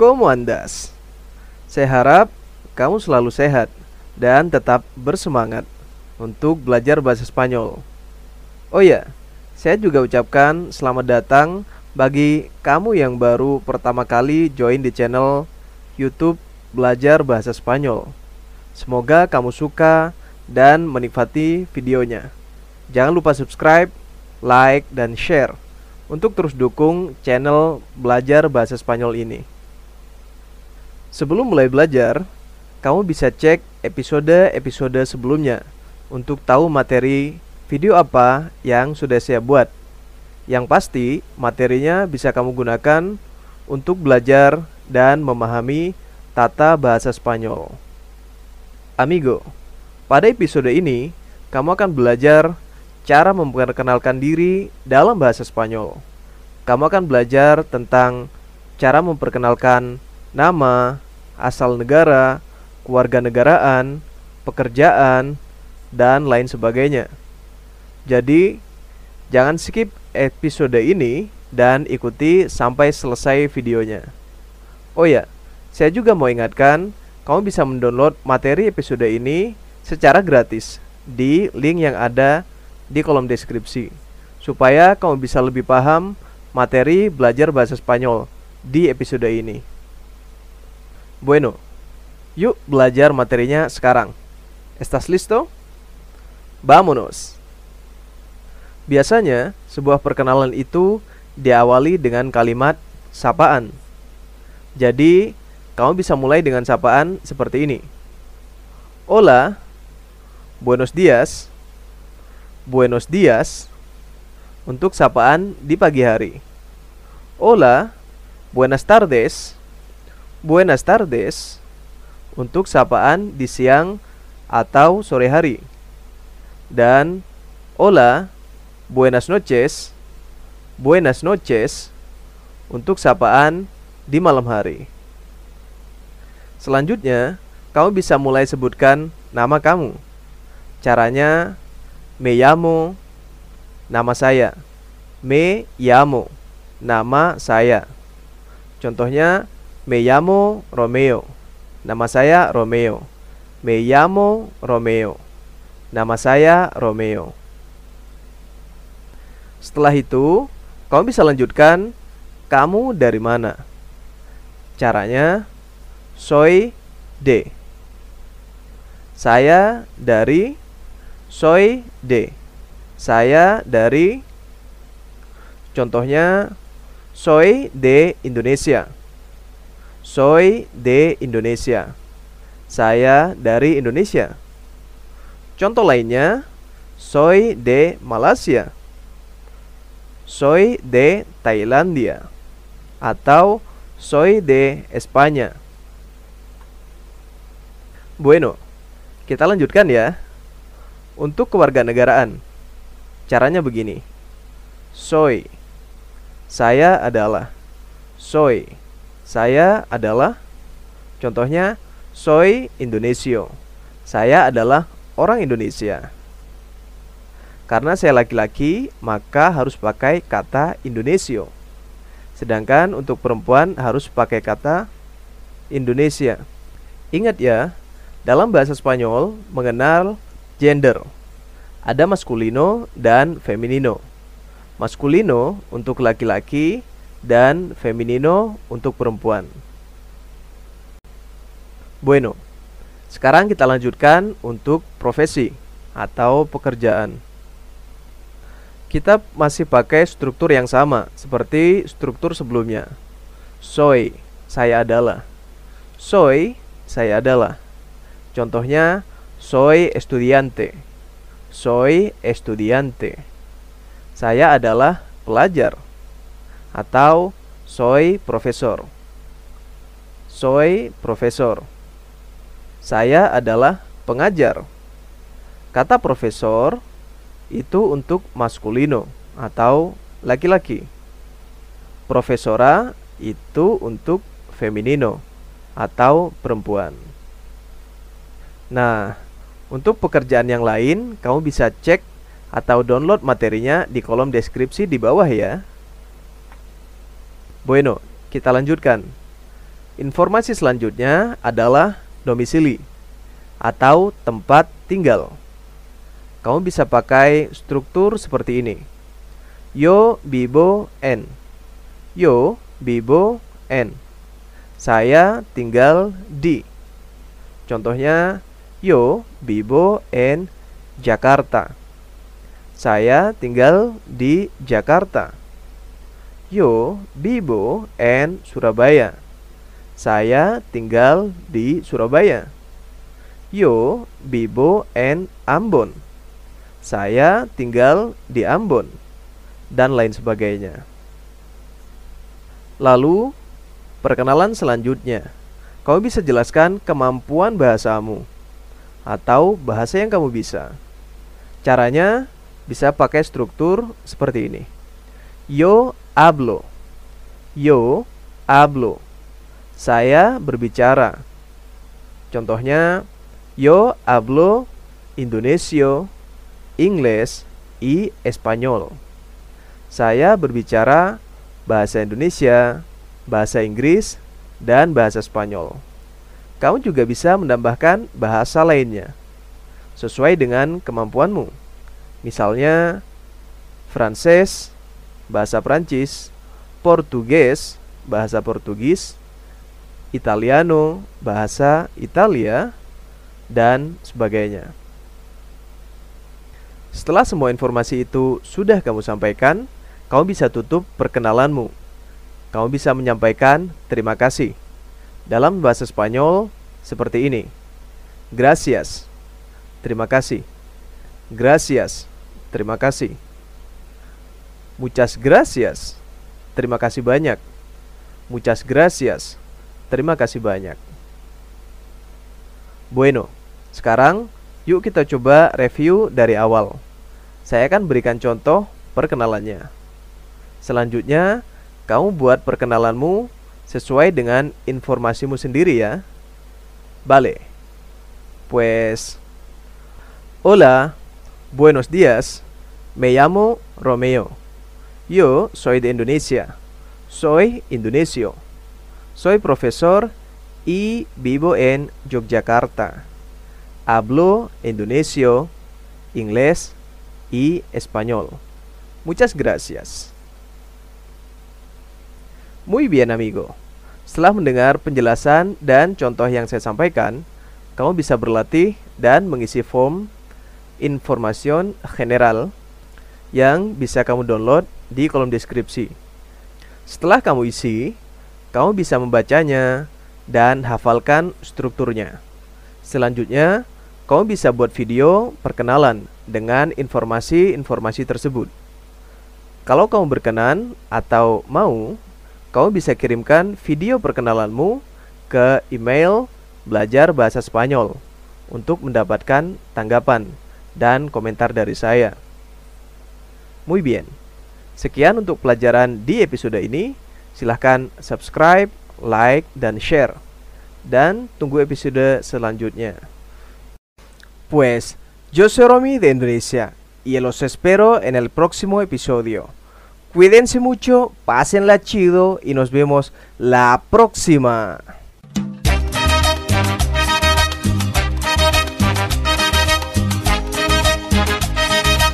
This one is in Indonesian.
¿Cómo andas? Saya harap kamu selalu sehat dan tetap bersemangat untuk belajar bahasa Spanyol. Oh ya, saya juga ucapkan selamat datang bagi kamu yang baru pertama kali join di channel YouTube Belajar Bahasa Spanyol. Semoga kamu suka dan menikmati videonya. Jangan lupa subscribe, like, dan share untuk terus dukung channel Belajar Bahasa Spanyol ini. Sebelum mulai belajar, kamu bisa cek episode-episode sebelumnya untuk tahu materi video apa yang sudah saya buat. Yang pasti, materinya bisa kamu gunakan untuk belajar dan memahami tata bahasa Spanyol. Amigo, pada episode ini kamu akan belajar cara memperkenalkan diri dalam bahasa Spanyol. Kamu akan belajar tentang cara memperkenalkan nama, asal negara, kewarganegaraan, pekerjaan, dan lain sebagainya. Jadi, jangan skip episode ini dan ikuti sampai selesai videonya. Oh ya, saya juga mau ingatkan, kamu bisa mendownload materi episode ini secara gratis di link yang ada di kolom deskripsi supaya kamu bisa lebih paham materi belajar bahasa Spanyol di episode ini. Bueno, yuk belajar materinya sekarang. ¿Estás listo? Vámonos. Biasanya, sebuah perkenalan itu diawali dengan kalimat sapaan. Jadi, kamu bisa mulai dengan sapaan seperti ini. Hola, buenos días, buenos días, untuk sapaan di pagi hari. Hola, buenas tardes, buenas tardes untuk sapaan di siang atau sore hari. Dan hola, buenas noches, buenas noches untuk sapaan di malam hari. Selanjutnya, kamu bisa mulai sebutkan nama kamu. Caranya, me llamo, nama saya. Me llamo, nama saya. Contohnya, Me llamo Romeo. Nama saya Romeo. Me llamo Romeo. Nama saya Romeo. Setelah itu, kamu bisa lanjutkan kamu dari mana? Caranya soy de. Saya dari soy de. Saya dari Contohnya soy de Indonesia. Soy de Indonesia. Saya dari Indonesia. Contoh lainnya, soy de Malaysia. Soy de Thailandia. Atau soy de España. Bueno, kita lanjutkan ya. Untuk kewarganegaraan, caranya begini. Soy, saya adalah. Soy, saya adalah contohnya soy Indonesio. Saya adalah orang Indonesia. Karena saya laki-laki, maka harus pakai kata Indonesio. Sedangkan untuk perempuan harus pakai kata Indonesia. Ingat ya, dalam bahasa Spanyol mengenal gender. Ada maskulino dan feminino. Maskulino untuk laki-laki, dan feminino untuk perempuan. Bueno, sekarang kita lanjutkan untuk profesi atau pekerjaan. Kita masih pakai struktur yang sama seperti struktur sebelumnya. Soy, saya adalah. Soy, saya adalah. Contohnya, soy estudiante. Soy estudiante. Saya adalah pelajar atau soy profesor. Soy profesor. Saya adalah pengajar. Kata profesor itu untuk maskulino atau laki-laki. Profesora itu untuk feminino atau perempuan. Nah, untuk pekerjaan yang lain, kamu bisa cek atau download materinya di kolom deskripsi di bawah ya. Bueno, kita lanjutkan. Informasi selanjutnya adalah domisili atau tempat tinggal. Kamu bisa pakai struktur seperti ini. Yo vivo en. Yo vivo en. Saya tinggal di. Contohnya, yo vivo en Jakarta. Saya tinggal di Jakarta. Yo vivo en Surabaya. Saya tinggal di Surabaya. Yo vivo en Ambon. Saya tinggal di Ambon dan lain sebagainya. Lalu, perkenalan selanjutnya. Kau bisa jelaskan kemampuan bahasamu atau bahasa yang kamu bisa. Caranya bisa pakai struktur seperti ini. Yo hablo. Yo hablo. Saya berbicara. Contohnya, yo hablo Indonesia, Inggris, y Espanyol. Saya berbicara bahasa Indonesia, bahasa Inggris, dan bahasa Spanyol. Kamu juga bisa menambahkan bahasa lainnya sesuai dengan kemampuanmu. Misalnya Frances, bahasa Prancis, Portugis, bahasa Portugis, Italiano, bahasa Italia, dan sebagainya. Setelah semua informasi itu sudah kamu sampaikan, kamu bisa tutup perkenalanmu. Kamu bisa menyampaikan terima kasih. Dalam bahasa Spanyol seperti ini. Gracias. Terima kasih. Gracias. Terima kasih. Muchas gracias. Terima kasih banyak. Muchas gracias. Terima kasih banyak. Bueno, sekarang Yuk kita coba review dari awal. Saya akan berikan contoh perkenalannya. Selanjutnya, kamu buat perkenalanmu sesuai dengan informasimu sendiri ya. Vale. Pues Hola, buenos días. Me llamo Romeo. Yo soy de Indonesia. Soy indonesio. Soy profesor y vivo en Yogyakarta. hablo indonesio, inglés y español. Muchas gracias. Muy bien amigo. Setelah mendengar penjelasan dan contoh yang saya sampaikan, kamu bisa berlatih dan mengisi form informasi general yang bisa kamu download di kolom deskripsi. Setelah kamu isi, kamu bisa membacanya dan hafalkan strukturnya. Selanjutnya, kamu bisa buat video perkenalan dengan informasi-informasi tersebut. Kalau kamu berkenan atau mau, kamu bisa kirimkan video perkenalanmu ke email belajar bahasa Spanyol untuk mendapatkan tanggapan dan komentar dari saya. Muy bien. Sekian untuk pelajaran di episode ini. Silahkan subscribe, like, dan share. Dan tunggu episode selanjutnya. Pues yo soy Romy de Indonesia y los espero en el próximo episodio. Cuídense mucho, pásenla chido y nos vemos la próxima.